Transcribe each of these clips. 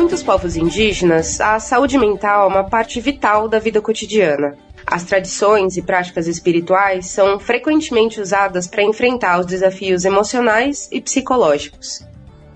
muitos povos indígenas, a saúde mental é uma parte vital da vida cotidiana. As tradições e práticas espirituais são frequentemente usadas para enfrentar os desafios emocionais e psicológicos.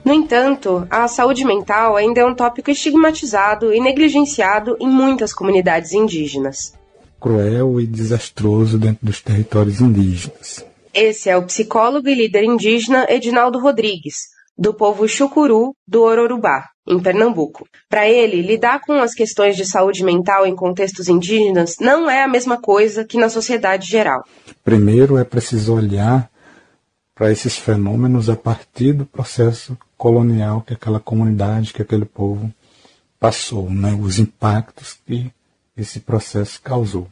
No entanto, a saúde mental ainda é um tópico estigmatizado e negligenciado em muitas comunidades indígenas. Cruel e desastroso dentro dos territórios indígenas. Esse é o psicólogo e líder indígena Edinaldo Rodrigues, do povo Chucuru do Ororubá, em Pernambuco. Para ele, lidar com as questões de saúde mental em contextos indígenas não é a mesma coisa que na sociedade geral. Primeiro é preciso olhar para esses fenômenos a partir do processo colonial que aquela comunidade, que aquele povo passou, né? os impactos que esse processo causou.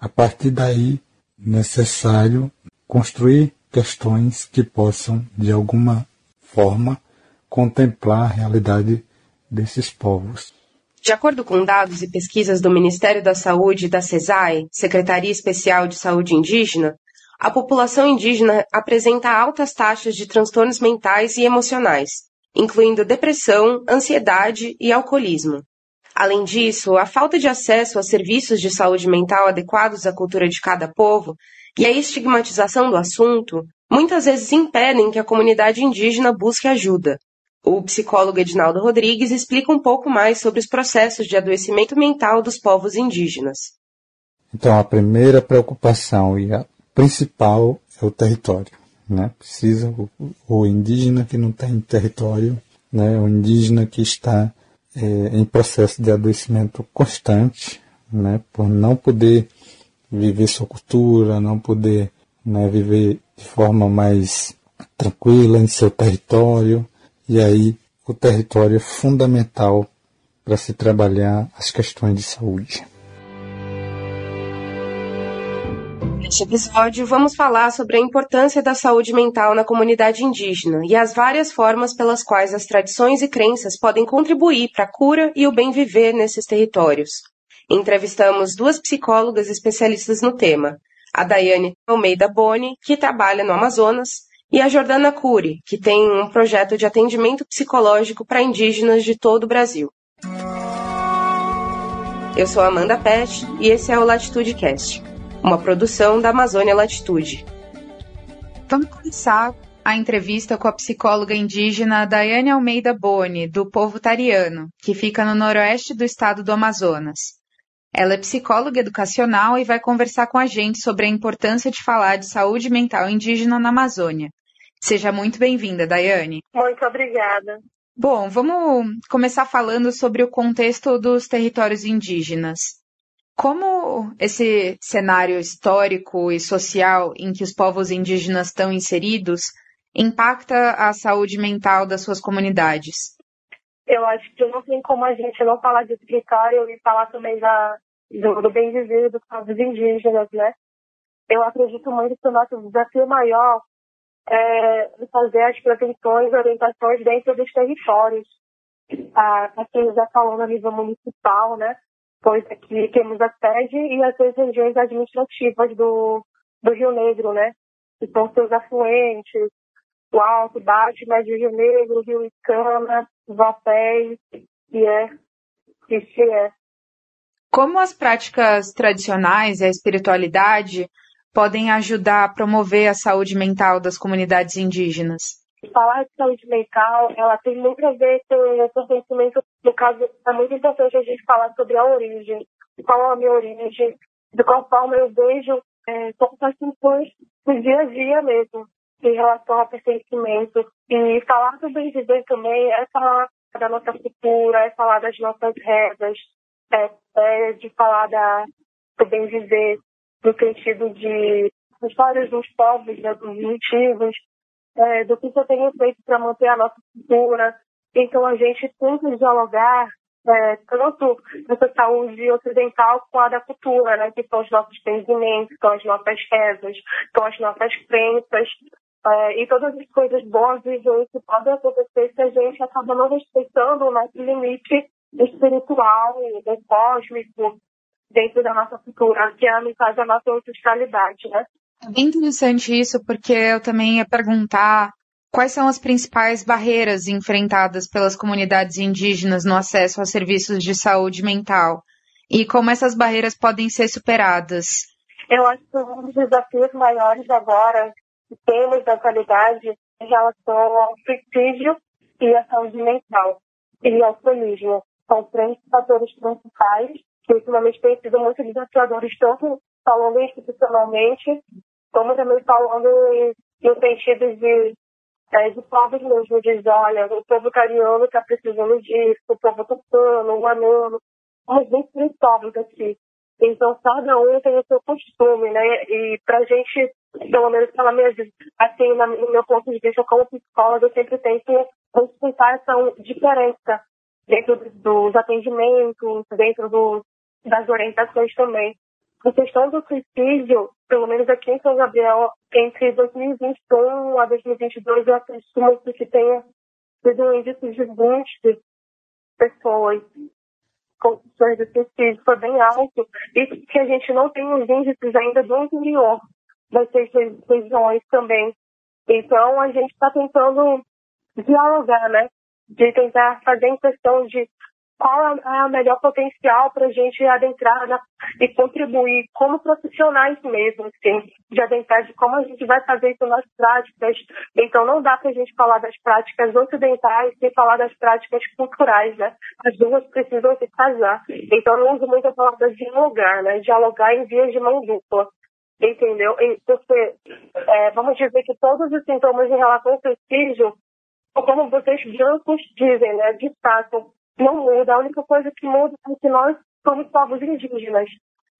A partir daí, necessário construir questões que possam, de alguma forma contemplar a realidade desses povos. De acordo com dados e pesquisas do Ministério da Saúde e da CESAI, Secretaria Especial de Saúde Indígena, a população indígena apresenta altas taxas de transtornos mentais e emocionais, incluindo depressão, ansiedade e alcoolismo. Além disso, a falta de acesso a serviços de saúde mental adequados à cultura de cada povo e a estigmatização do assunto muitas vezes impedem que a comunidade indígena busque ajuda. O psicólogo Edinaldo Rodrigues explica um pouco mais sobre os processos de adoecimento mental dos povos indígenas. Então, a primeira preocupação e a principal é o território. Né? Precisa o, o indígena que não tem território, né? o indígena que está é, em processo de adoecimento constante, né? por não poder viver sua cultura, não poder né, viver de forma mais tranquila em seu território. E aí o território é fundamental para se trabalhar as questões de saúde. Neste episódio, vamos falar sobre a importância da saúde mental na comunidade indígena e as várias formas pelas quais as tradições e crenças podem contribuir para a cura e o bem viver nesses territórios. Entrevistamos duas psicólogas especialistas no tema, a Daiane Almeida Boni, que trabalha no Amazonas, e a Jordana Cury, que tem um projeto de atendimento psicológico para indígenas de todo o Brasil. Eu sou Amanda Pet e esse é o Latitude Cast, uma produção da Amazônia Latitude. Vamos começar a entrevista com a psicóloga indígena Daiane Almeida Boni, do povo tariano, que fica no noroeste do estado do Amazonas. Ela é psicóloga educacional e vai conversar com a gente sobre a importância de falar de saúde mental indígena na Amazônia. Seja muito bem-vinda, Daiane. Muito obrigada. Bom, vamos começar falando sobre o contexto dos territórios indígenas. Como esse cenário histórico e social em que os povos indígenas estão inseridos impacta a saúde mental das suas comunidades? Eu acho que não tem como a gente não falar de território e falar também da, do, do bem viver dos povos indígenas, né? Eu acredito muito que o nosso desafio maior é fazer as prevenções e orientações dentro dos territórios. Ah, aqui já falou no nível municipal, né? Pois aqui temos a sede e as regiões administrativas do, do Rio Negro, né? Que são seus afluentes, o Alto, Baixo, Médio Rio Negro, Rio Icana, Vapéis, é e é. Como as práticas tradicionais e a espiritualidade podem ajudar a promover a saúde mental das comunidades indígenas? Falar de saúde mental, ela tem muito a ver com o pertencimento. No caso, é muito importante a gente falar sobre a origem, qual é a minha origem, de qual forma eu vejo é, como questões do dia a dia mesmo em relação ao pertencimento. E falar do bem viver também é falar da nossa cultura, é falar das nossas regras, é, é de falar da, do bem viver no sentido de histórias dos povos, né, dos antigos, é, do que eu tenho feito para manter a nossa cultura. Então a gente tenta dialogar é, tanto essa saúde ocidental com a da cultura, né, que são os nossos entendimentos, são as nossas rezas, são as nossas crenças, é, e todas as coisas boas e ruins que podem acontecer se a gente acaba não respeitando o nosso limite espiritual e cósmico dentro da nossa cultura, que é, no caso, a nossa ancestralidade, né? É bem interessante isso, porque eu também ia perguntar quais são as principais barreiras enfrentadas pelas comunidades indígenas no acesso a serviços de saúde mental e como essas barreiras podem ser superadas? Eu acho que um dos desafios maiores agora que temos da atualidade em relação ao suicídio e à saúde mental e ao alcoolismo. São três fatores principais que ultimamente têm sido muito desafiadores, tanto falando institucionalmente, como também falando em sentido de, é, de povos mesmo, diz, olha, o povo cariano está precisando disso, o povo tucano, o anano, somos 23 povos aqui. Então, cada um tem o seu costume, né? E pra gente, pelo menos pela minha assim, no meu ponto de vista como psicóloga, eu sempre tento respeitar essa diferença dentro dos atendimentos, dentro do, das orientações também. A questão do suicídio, pelo menos aqui em São Gabriel, entre 2021 a 2022, eu acredito que tenha sido um índice de 20 pessoas condições de suicídio. Foi bem alto. E que a gente não tem os índices ainda do interior das regiões também. Então, a gente está tentando dialogar, né? De tentar fazer em questão de qual é o melhor potencial para a gente adentrar na, e contribuir como profissionais mesmo, assim, de adentrar de como a gente vai fazer isso nas práticas. Então, não dá para a gente falar das práticas ocidentais sem falar das práticas culturais, né? As duas precisam se casar. Então, eu uso muito a palavra dialogar, né? Dialogar em vias de mão dupla. Entendeu? Porque, é, vamos dizer que todos os sintomas em relação ao suicídio, como vocês brancos dizem, né? De fato, não muda. A única coisa que muda é que nós somos povos indígenas.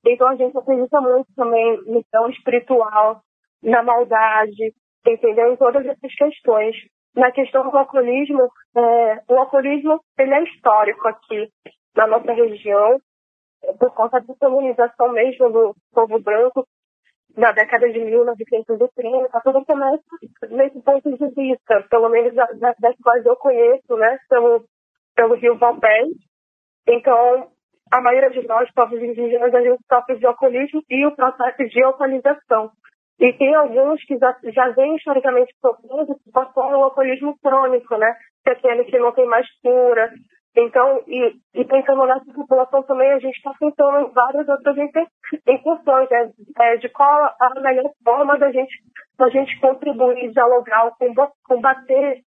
Então a gente acredita muito também no espiritual, na maldade, entendeu? Em todas essas questões. Na questão do alcoolismo, é, o alcoolismo ele é histórico aqui na nossa região, por conta da colonização mesmo do povo branco, na década de 1930, tudo começa nesse ponto de vista, pelo menos das, das quais eu conheço, né, pelo pelo rio Valpés. Então, a maioria de nós, povos indígenas, a gente sofre de alcoolismo e o processo de alcoolização. E tem alguns que já, já vêm historicamente sofrendo que passam o alcoolismo crônico, né? Que é aquele que não tem mais cura. Então, e, e pensando nessa população também, a gente está pensando em várias outras incursões, né? É, de qual a melhor forma da gente, da gente contribuir, dialogar, combater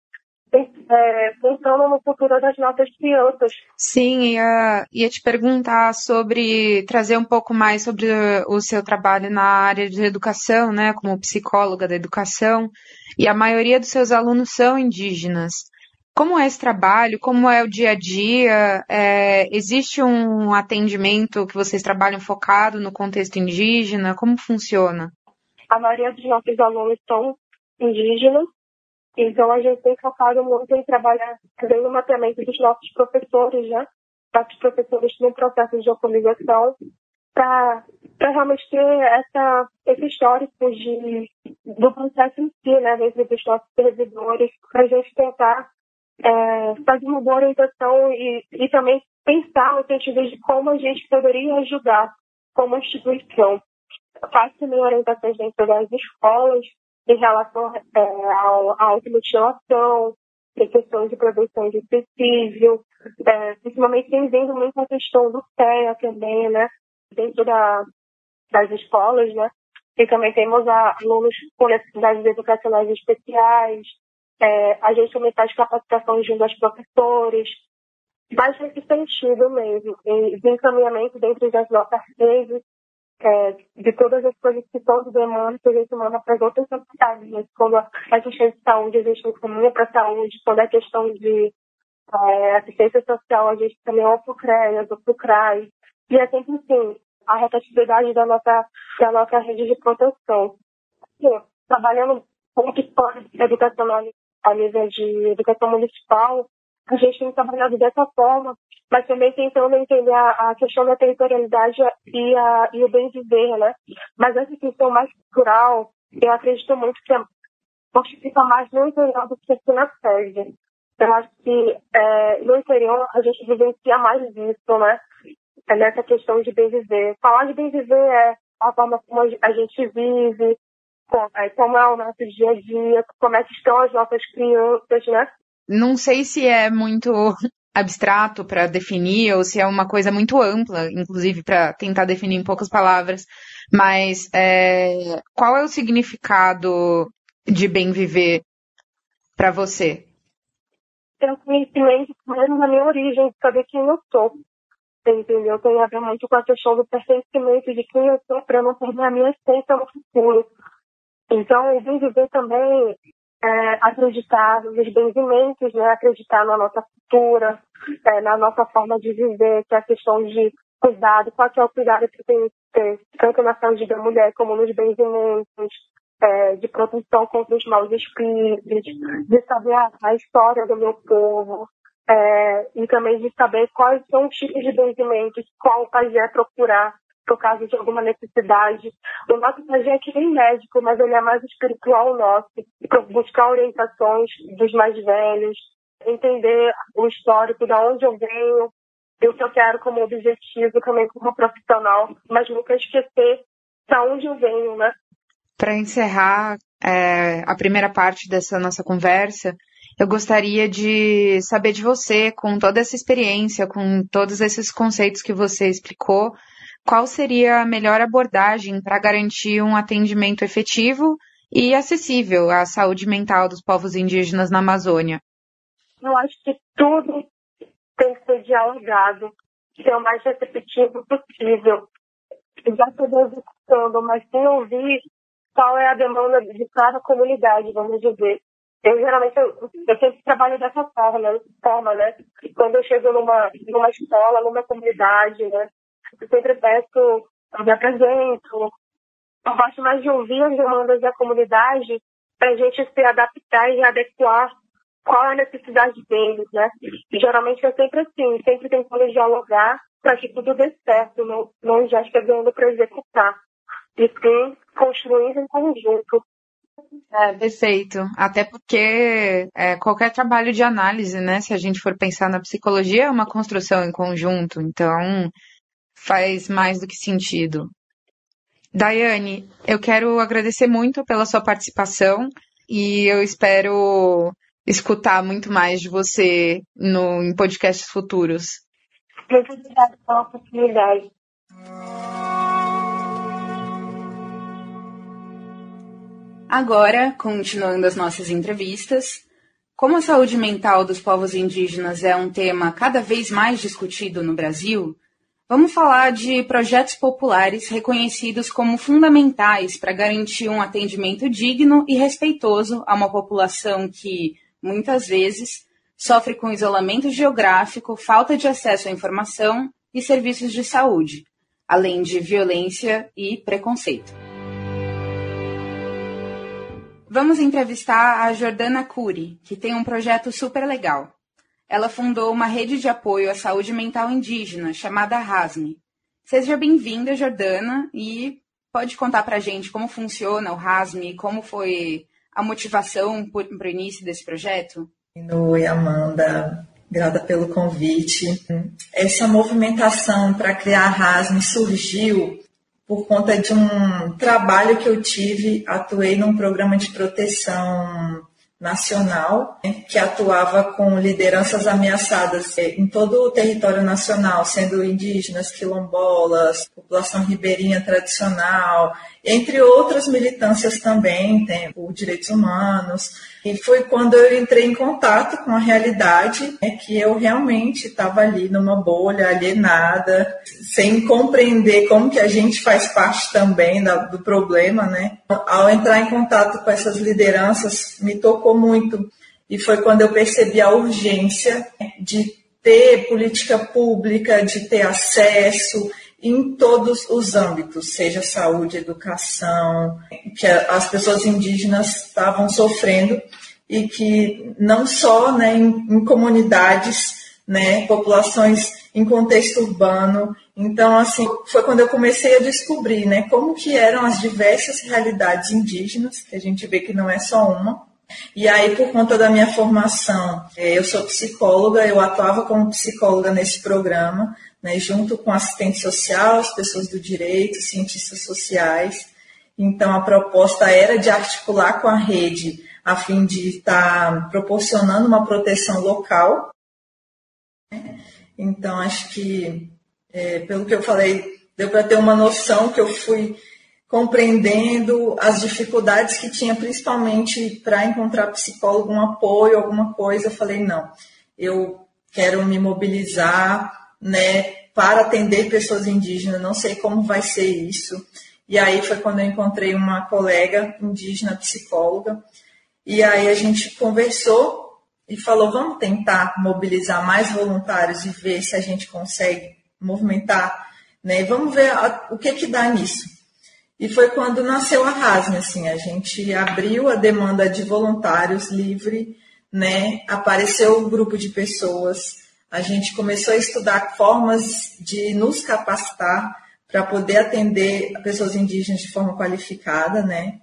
é, pensando no futuro das nossas crianças. Sim, ia, ia te perguntar sobre trazer um pouco mais sobre o seu trabalho na área de educação, né, como psicóloga da educação, e a maioria dos seus alunos são indígenas. Como é esse trabalho? Como é o dia a dia? É, existe um atendimento que vocês trabalham focado no contexto indígena? Como funciona? A maioria dos nossos alunos são indígenas então, a gente tem focado muito em trabalhar também mapeamento dos nossos professores, né? Nossos professores no processo de atualização, para realmente ter essa, esse histórico de, do processo em si, né? Dentro dos nossos servidores, para a gente tentar é, fazer uma boa orientação e, e também pensar no sentido de como a gente poderia ajudar como instituição. Faço também orientações dentro das escolas, em relação é, à automutilação, em questões de prevenção de suicídio, é, principalmente entendendo muito a questão do TEA também, né, dentro da, das escolas, né, e também temos alunos com necessidades educacionais especiais, é, a gente também faz capacitação junto aos professores, mais nesse sentido mesmo, de encaminhamento dentro das nossas redes, é, de todas as coisas que de demanda que a gente manda para as outras sociedades. Quando a assistência de saúde, a gente encaminha para a saúde. Quando é questão de é, assistência social, a gente também é o CREAS, o CRAI. E é sempre assim, a rotatividade da nossa, da nossa rede de proteção. Sim, trabalhando com psicólogo educacional a nível de educação municipal, a gente tem trabalhado dessa forma mas também tentando entender a, questão da territorialidade e, a, e o bem viver, né? Mas essa questão mais cultural, eu acredito muito que fica mais no interior do que aqui na sede. Eu acho que é, no interior a gente vivencia mais disso, né? É nessa questão de bem viver. Falar de bem viver é a forma como a gente vive, como é o nosso dia a dia, como é que estão as nossas crianças, né? Não sei se é muito abstrato para definir ou se é uma coisa muito ampla, inclusive para tentar definir em poucas palavras, mas é, qual é o significado de bem viver para você? Ter um conhecimento mesmo da minha origem, de saber quem eu sou. Entendeu? Tem a ver muito com a questão do pertencimento de quem eu sou para não perder a minha essência no futuro. Então, o viver também é, acreditar nos benzimentos, né? acreditar na nossa cultura, é, na nossa forma de viver, que é a questão de cuidado, qual é o cuidado que tem que ter, tanto na saúde da mulher como nos benzimentos, é, de proteção contra os maus espíritos, de saber a, a história do meu povo, é, e também de saber quais são os tipos de benzimentos, qual pajé procurar por causa de alguma necessidade. O nosso pajé é nem médico, mas ele é mais espiritual nosso, buscar orientações dos mais velhos, entender o histórico, de onde eu venho, o que eu quero como objetivo também como profissional, mas nunca esquecer de onde eu venho, né? Para encerrar é, a primeira parte dessa nossa conversa, eu gostaria de saber de você, com toda essa experiência, com todos esses conceitos que você explicou, qual seria a melhor abordagem para garantir um atendimento efetivo e acessível à saúde mental dos povos indígenas na Amazônia? Eu acho que tudo tem que ser dialogado, ser o mais receptivo possível. Já estou executando, mas sem ouvir qual é a demanda de cada comunidade, vamos dizer. Eu geralmente eu, eu sempre trabalho dessa forma, forma, né? Quando eu chego numa, numa escola, numa comunidade, né? Eu sempre peço, eu me apresento. Eu gosto mais de ouvir as demandas da comunidade para a gente se adaptar e adequar qual é a necessidade deles, né? E geralmente é sempre assim, sempre tentando dialogar para que tudo dê certo, não, não já chegando para executar. E sim, construir em conjunto. É, perfeito. Até porque é, qualquer trabalho de análise, né? Se a gente for pensar na psicologia, é uma construção em conjunto. Então, faz mais do que sentido. Daiane, eu quero agradecer muito pela sua participação e eu espero escutar muito mais de você no, em podcasts futuros. Muito obrigada pela oportunidade. Agora, continuando as nossas entrevistas, como a saúde mental dos povos indígenas é um tema cada vez mais discutido no Brasil, Vamos falar de projetos populares reconhecidos como fundamentais para garantir um atendimento digno e respeitoso a uma população que, muitas vezes, sofre com isolamento geográfico, falta de acesso à informação e serviços de saúde, além de violência e preconceito. Vamos entrevistar a Jordana Cury, que tem um projeto super legal ela fundou uma rede de apoio à saúde mental indígena chamada RASME. Seja bem-vinda, Jordana, e pode contar para a gente como funciona o RASME, como foi a motivação para o início desse projeto? Oi, Amanda. Grata pelo convite. Essa movimentação para criar a RASME surgiu por conta de um trabalho que eu tive, atuei num programa de proteção nacional, né, que atuava com lideranças ameaçadas é, em todo o território nacional, sendo indígenas, quilombolas, população ribeirinha tradicional, entre outras militâncias também, tem por direitos humanos. E foi quando eu entrei em contato com a realidade, né, que eu realmente estava ali numa bolha, alienada, sem compreender como que a gente faz parte também da, do problema, né? Ao entrar em contato com essas lideranças, me tocou muito. E foi quando eu percebi a urgência de ter política pública, de ter acesso em todos os âmbitos, seja saúde, educação, que as pessoas indígenas estavam sofrendo e que não só né, em, em comunidades, né, populações em contexto urbano. Então, assim, foi quando eu comecei a descobrir né, como que eram as diversas realidades indígenas, que a gente vê que não é só uma, e aí, por conta da minha formação, é, eu sou psicóloga, eu atuava como psicóloga nesse programa, né, junto com assistente social, as pessoas do direito, cientistas sociais. Então, a proposta era de articular com a rede a fim de estar proporcionando uma proteção local. Então, acho que, é, pelo que eu falei, deu para ter uma noção que eu fui compreendendo as dificuldades que tinha, principalmente para encontrar psicólogo, um apoio, alguma coisa. Eu falei, não, eu quero me mobilizar, né, para atender pessoas indígenas, não sei como vai ser isso. E aí foi quando eu encontrei uma colega indígena psicóloga, e aí a gente conversou e falou, vamos tentar mobilizar mais voluntários e ver se a gente consegue movimentar, né? Vamos ver a, o que que dá nisso. E foi quando nasceu a RASM, assim, a gente abriu a demanda de voluntários livre, né? Apareceu um grupo de pessoas, a gente começou a estudar formas de nos capacitar para poder atender pessoas indígenas de forma qualificada, né?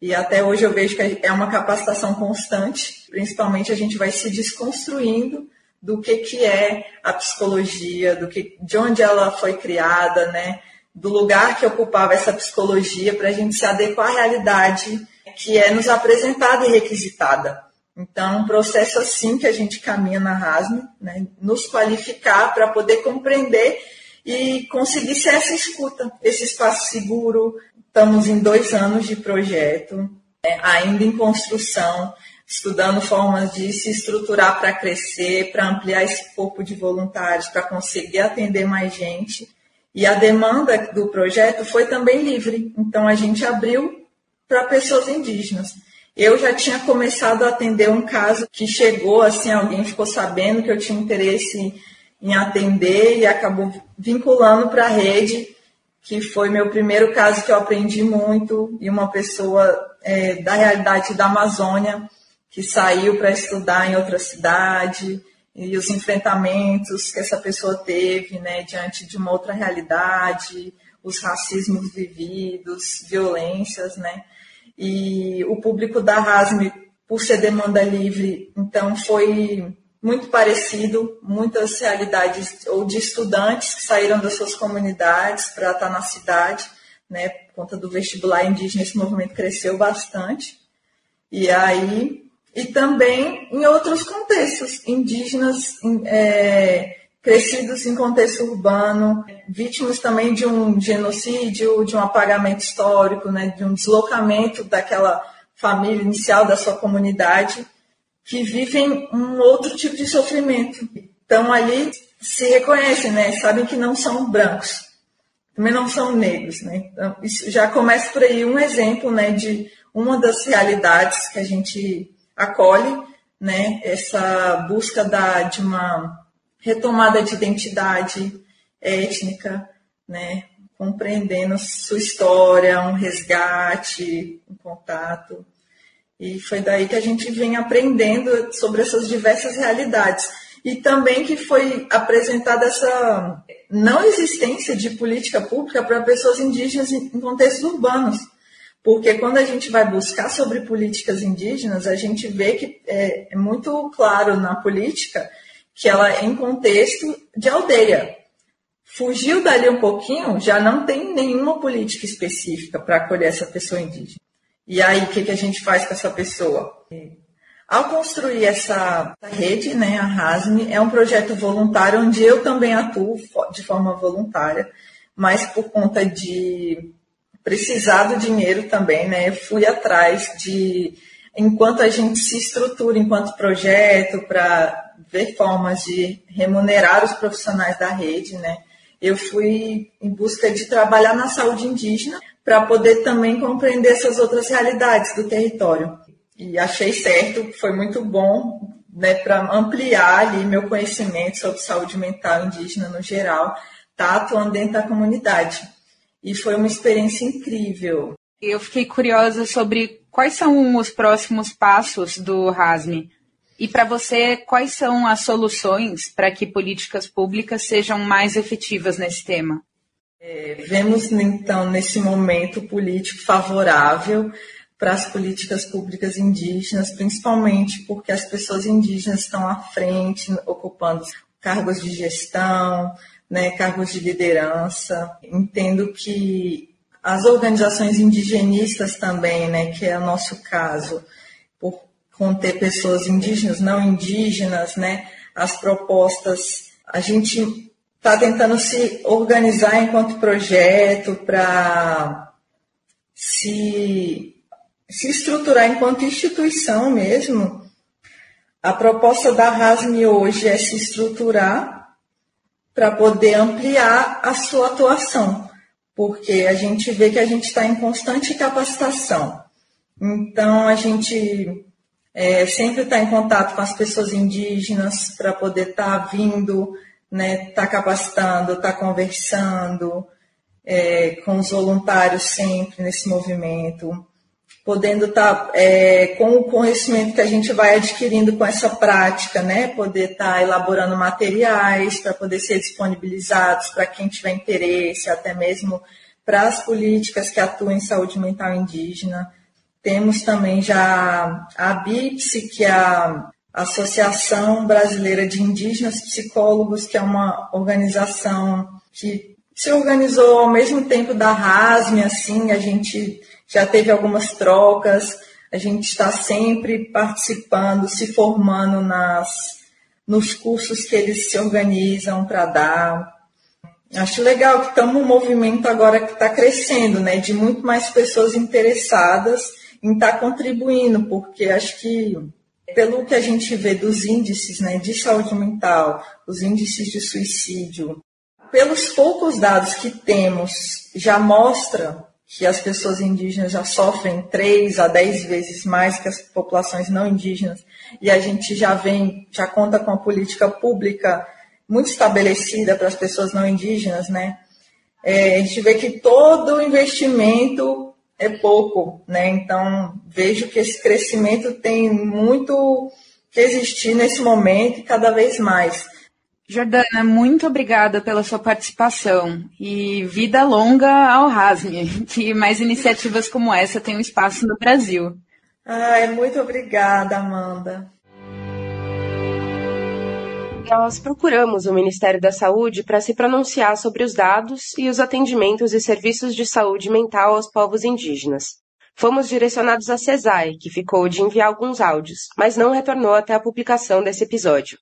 E até hoje eu vejo que é uma capacitação constante, principalmente a gente vai se desconstruindo do que, que é a psicologia, do que, de onde ela foi criada, né? do lugar que ocupava essa psicologia para a gente se adequar à realidade que é nos apresentada e requisitada. Então, um processo assim que a gente caminha na RASM, né, nos qualificar para poder compreender e conseguir ser essa escuta, esse espaço seguro. Estamos em dois anos de projeto, né, ainda em construção, estudando formas de se estruturar para crescer, para ampliar esse corpo de voluntários, para conseguir atender mais gente. E a demanda do projeto foi também livre, então a gente abriu para pessoas indígenas. Eu já tinha começado a atender um caso que chegou, assim, alguém ficou sabendo que eu tinha interesse em atender e acabou vinculando para a rede, que foi meu primeiro caso que eu aprendi muito, e uma pessoa é, da realidade da Amazônia, que saiu para estudar em outra cidade, e os enfrentamentos que essa pessoa teve né, diante de uma outra realidade, os racismos vividos, violências, né? E o público da RASM, por ser demanda livre, então foi muito parecido, muitas realidades ou de estudantes que saíram das suas comunidades para estar na cidade, né? Por conta do vestibular indígena, esse movimento cresceu bastante. E aí e também em outros contextos, indígenas é, crescidos em contexto urbano, vítimas também de um genocídio, de um apagamento histórico, né, de um deslocamento daquela família inicial da sua comunidade, que vivem um outro tipo de sofrimento. Então ali se reconhecem, né, sabem que não são brancos, também não são negros, né. Então, isso já começa por aí um exemplo, né, de uma das realidades que a gente acolhe né, essa busca da, de uma retomada de identidade étnica, né, compreendendo sua história, um resgate, um contato. E foi daí que a gente vem aprendendo sobre essas diversas realidades. E também que foi apresentada essa não existência de política pública para pessoas indígenas em contextos urbanos. Porque quando a gente vai buscar sobre políticas indígenas, a gente vê que é, é muito claro na política que ela é em contexto de aldeia. Fugiu dali um pouquinho, já não tem nenhuma política específica para acolher essa pessoa indígena. E aí, o que, que a gente faz com essa pessoa? Ao construir essa rede, né, a RASM, é um projeto voluntário onde eu também atuo de forma voluntária, mas por conta de precisar do dinheiro também, né? Eu fui atrás de, enquanto a gente se estrutura enquanto projeto para ver formas de remunerar os profissionais da rede, né? Eu fui em busca de trabalhar na saúde indígena para poder também compreender essas outras realidades do território. E achei certo, foi muito bom né, para ampliar ali meu conhecimento sobre saúde mental indígena no geral, tá atuando dentro da comunidade e foi uma experiência incrível. Eu fiquei curiosa sobre quais são os próximos passos do RASME. E para você, quais são as soluções para que políticas públicas sejam mais efetivas nesse tema? É, vemos, então, nesse momento político favorável para as políticas públicas indígenas, principalmente porque as pessoas indígenas estão à frente, ocupando cargos de gestão, né, cargos de liderança. Entendo que as organizações indigenistas também, né, que é o nosso caso, conter pessoas indígenas, não indígenas, né, as propostas, a gente está tentando se organizar enquanto projeto para se, se estruturar enquanto instituição mesmo. A proposta da RASME hoje é se estruturar para poder ampliar a sua atuação porque a gente vê que a gente está em constante capacitação. Então, a gente é, sempre está em contato com as pessoas indígenas para poder estar tá vindo, estar né, tá capacitando, estar tá conversando é, com os voluntários sempre nesse movimento, podendo estar tá, é, com o conhecimento que a gente vai adquirindo com essa prática, né, poder estar tá elaborando materiais para poder ser disponibilizados para quem tiver interesse, até mesmo para as políticas que atuam em saúde mental indígena. Temos também já a BIPSI, que é a Associação Brasileira de Indígenas Psicólogos, que é uma organização que se organizou ao mesmo tempo da RASME, assim, a gente já teve algumas trocas, a gente está sempre participando, se formando nas, nos cursos que eles se organizam para dar. Acho legal que estamos um movimento agora que está crescendo, né, de muito mais pessoas interessadas em estar tá contribuindo, porque acho que pelo que a gente vê dos índices né, de saúde mental, os índices de suicídio, pelos poucos dados que temos, já mostra que as pessoas indígenas já sofrem três a dez vezes mais que as populações não indígenas, e a gente já vem, já conta com a política pública muito estabelecida para as pessoas não indígenas, né? É, a gente vê que todo investimento é pouco, né? Então vejo que esse crescimento tem muito que existir nesse momento e cada vez mais. Jordana, muito obrigada pela sua participação e vida longa ao RASME, que mais iniciativas como essa tenham espaço no Brasil. Ai, muito obrigada, Amanda. Nós procuramos o Ministério da Saúde para se pronunciar sobre os dados e os atendimentos e serviços de saúde mental aos povos indígenas. Fomos direcionados à CESAI, que ficou de enviar alguns áudios, mas não retornou até a publicação desse episódio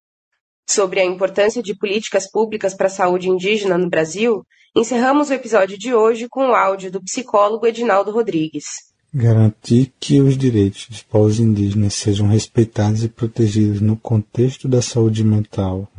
sobre a importância de políticas públicas para a saúde indígena no Brasil, encerramos o episódio de hoje com o áudio do psicólogo Edinaldo Rodrigues. Garantir que os direitos dos povos indígenas sejam respeitados e protegidos no contexto da saúde mental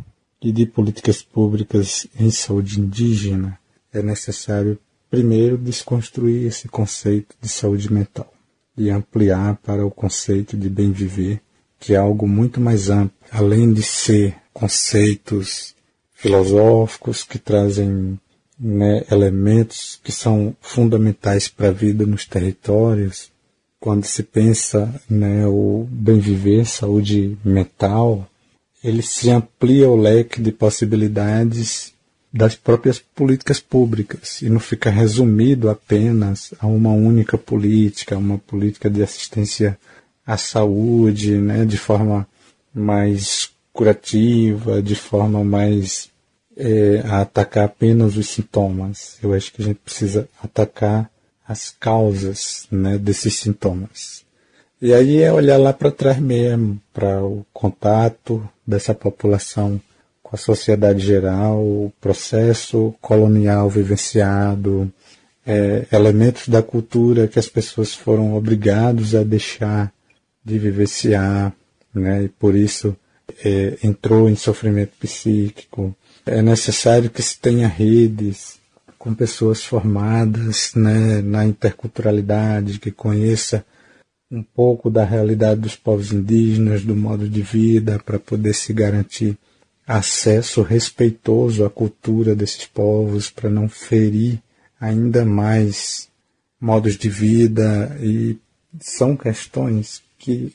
e de políticas públicas em saúde indígena é necessário primeiro desconstruir esse conceito de saúde mental e ampliar para o conceito de bem viver, que é algo muito mais amplo, além de ser conceitos filosóficos que trazem né, elementos que são fundamentais para a vida nos territórios. Quando se pensa né, o bem viver, saúde mental, ele se amplia o leque de possibilidades das próprias políticas públicas e não fica resumido apenas a uma única política, uma política de assistência à saúde, né, de forma mais curativa, de forma mais é, a atacar apenas os sintomas. Eu acho que a gente precisa atacar as causas né, desses sintomas. E aí é olhar lá para trás mesmo, para o contato dessa população com a sociedade geral, o processo colonial vivenciado, é, elementos da cultura que as pessoas foram obrigados a deixar de vivenciar, né, e por isso é, entrou em sofrimento psíquico. É necessário que se tenha redes com pessoas formadas né, na interculturalidade, que conheça um pouco da realidade dos povos indígenas, do modo de vida, para poder se garantir acesso respeitoso à cultura desses povos, para não ferir ainda mais modos de vida. E são questões que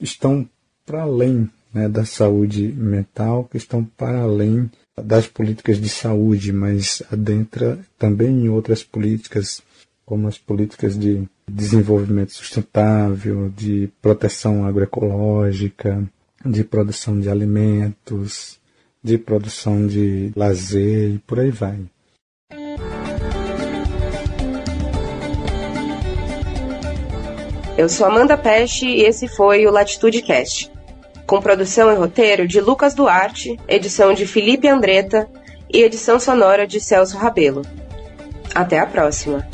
estão para além né, da saúde mental que estão para além das políticas de saúde, mas adentra também em outras políticas, como as políticas de desenvolvimento sustentável, de proteção agroecológica, de produção de alimentos, de produção de lazer e por aí vai. Eu sou Amanda Peste e esse foi o Latitude Cast. Com produção e roteiro de Lucas Duarte, edição de Felipe Andretta e edição sonora de Celso Rabelo. Até a próxima!